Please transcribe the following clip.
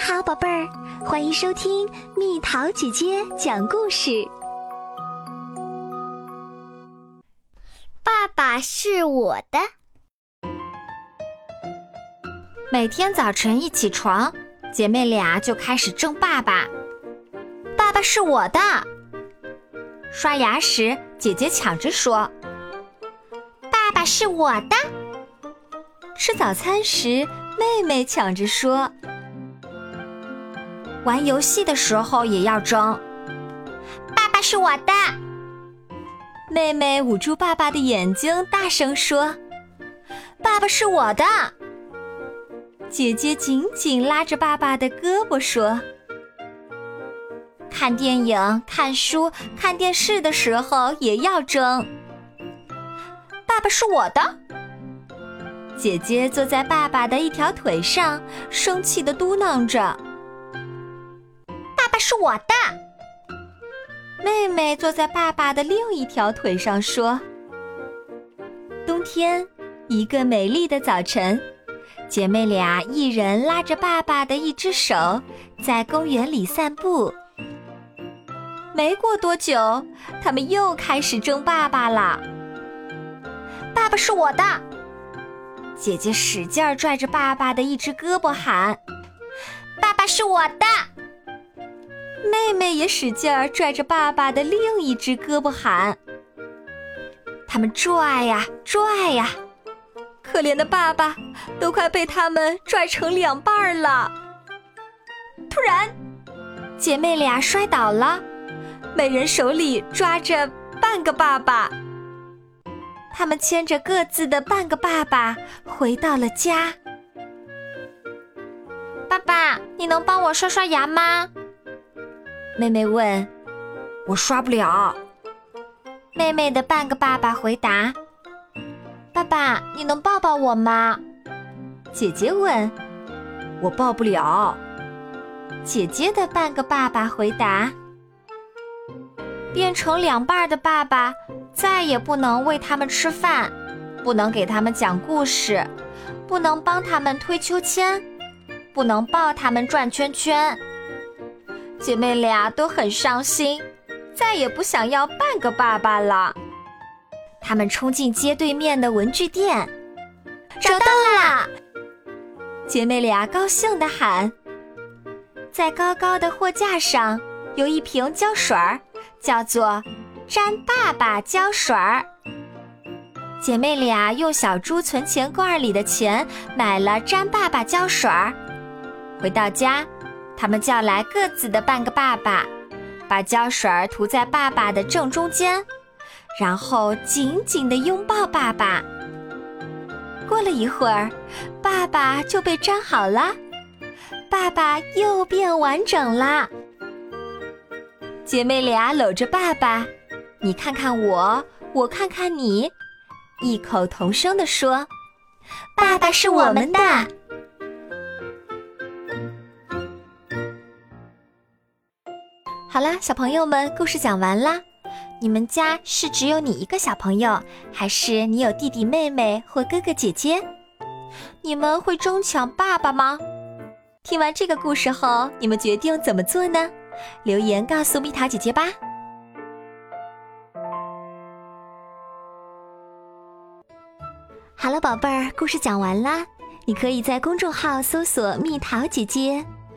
好，宝贝儿，欢迎收听蜜桃姐姐讲故事。爸爸是我的。每天早晨一起床，姐妹俩就开始争爸爸。爸爸是我的。刷牙时，姐姐抢着说：“爸爸是我的。”吃早餐时，妹妹抢着说。玩游戏的时候也要争。爸爸是我的。妹妹捂住爸爸的眼睛，大声说：“爸爸是我的。”姐姐紧紧拉着爸爸的胳膊说：“看电影、看书、看电视的时候也要争。”爸爸是我的。姐姐坐在爸爸的一条腿上，生气的嘟囔着。是我的。妹妹坐在爸爸的另一条腿上说：“冬天，一个美丽的早晨，姐妹俩一人拉着爸爸的一只手，在公园里散步。没过多久，他们又开始争爸爸了。爸爸是我的。姐姐使劲拽着爸爸的一只胳膊喊：“爸爸是我的。”妹妹也使劲儿拽着爸爸的另一只胳膊喊：“他们拽呀拽呀，可怜的爸爸都快被他们拽成两半了。”突然，姐妹俩摔倒了，每人手里抓着半个爸爸。他们牵着各自的半个爸爸回到了家。爸爸，你能帮我刷刷牙吗？妹妹问：“我刷不了。”妹妹的半个爸爸回答：“爸爸，你能抱抱我吗？”姐姐问：“我抱不了。”姐姐的半个爸爸回答：“变成两半的爸爸再也不能喂他们吃饭，不能给他们讲故事，不能帮他们推秋千，不能抱他们转圈圈。”姐妹俩都很伤心，再也不想要半个爸爸了。她们冲进街对面的文具店，找到了！姐妹俩高兴地喊。在高高的货架上有一瓶胶水儿，叫做“粘爸爸胶水儿”。姐妹俩用小猪存钱罐里的钱买了粘爸爸胶水儿，回到家。他们叫来各自的半个爸爸，把胶水涂在爸爸的正中间，然后紧紧地拥抱爸爸。过了一会儿，爸爸就被粘好了，爸爸又变完整了。姐妹俩搂着爸爸，你看看我，我看看你，异口同声地说：“爸爸是我们的。”好啦，小朋友们，故事讲完啦。你们家是只有你一个小朋友，还是你有弟弟妹妹或哥哥姐姐？你们会争抢爸爸吗？听完这个故事后，你们决定怎么做呢？留言告诉蜜桃姐姐吧。好了，宝贝儿，故事讲完啦。你可以在公众号搜索“蜜桃姐姐”。